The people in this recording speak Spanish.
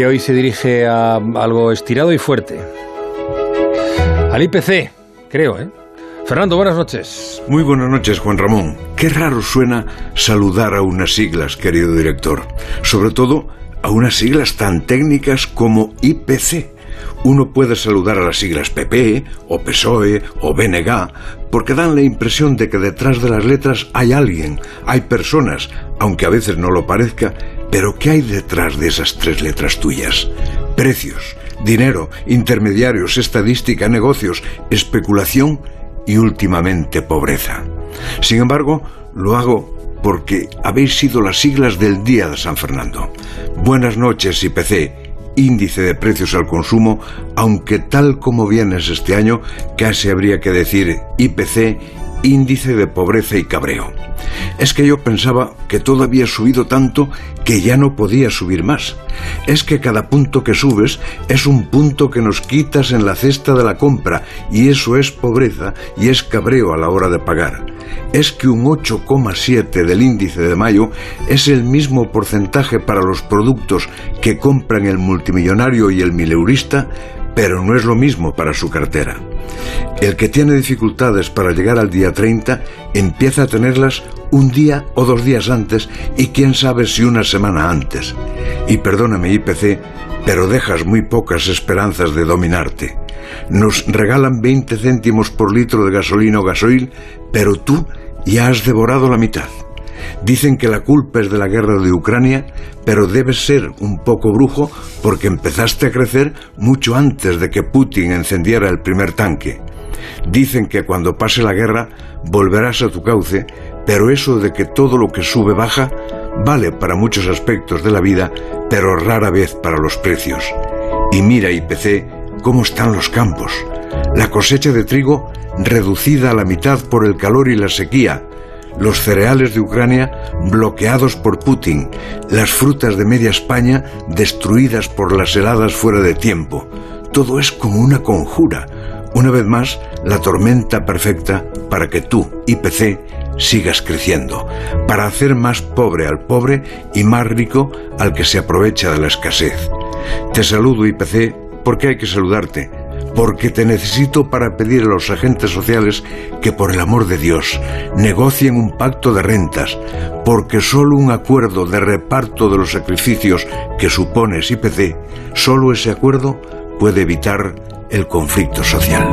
que hoy se dirige a algo estirado y fuerte. Al IPC, creo, ¿eh? Fernando, buenas noches. Muy buenas noches, Juan Ramón. Qué raro suena saludar a unas siglas, querido director. Sobre todo a unas siglas tan técnicas como IPC. Uno puede saludar a las siglas PP o PSOE o BNG porque dan la impresión de que detrás de las letras hay alguien, hay personas, aunque a veces no lo parezca, pero ¿qué hay detrás de esas tres letras tuyas? Precios, dinero, intermediarios, estadística, negocios, especulación y últimamente pobreza. Sin embargo, lo hago porque habéis sido las siglas del Día de San Fernando. Buenas noches, IPC, índice de precios al consumo, aunque tal como vienes este año, casi habría que decir IPC, índice de pobreza y cabreo. Es que yo pensaba que todo había subido tanto que ya no podía subir más. Es que cada punto que subes es un punto que nos quitas en la cesta de la compra y eso es pobreza y es cabreo a la hora de pagar. Es que un 8,7 del índice de mayo es el mismo porcentaje para los productos que compran el multimillonario y el mileurista, pero no es lo mismo para su cartera. El que tiene dificultades para llegar al día 30 empieza a tenerlas un día o dos días antes y quién sabe si una semana antes. Y perdóname IPC, pero dejas muy pocas esperanzas de dominarte. Nos regalan 20 céntimos por litro de gasolina o gasoil, pero tú ya has devorado la mitad. Dicen que la culpa es de la guerra de Ucrania, pero debes ser un poco brujo porque empezaste a crecer mucho antes de que Putin encendiera el primer tanque. Dicen que cuando pase la guerra volverás a tu cauce, pero eso de que todo lo que sube baja vale para muchos aspectos de la vida, pero rara vez para los precios. Y mira, IPC, cómo están los campos. La cosecha de trigo reducida a la mitad por el calor y la sequía, los cereales de Ucrania bloqueados por Putin, las frutas de media España destruidas por las heladas fuera de tiempo. Todo es como una conjura. Una vez más, la tormenta perfecta para que tú, IPC, sigas creciendo, para hacer más pobre al pobre y más rico al que se aprovecha de la escasez. Te saludo, IPC, porque hay que saludarte porque te necesito para pedir a los agentes sociales que por el amor de Dios negocien un pacto de rentas, porque solo un acuerdo de reparto de los sacrificios que supones IPC, solo ese acuerdo puede evitar el conflicto social.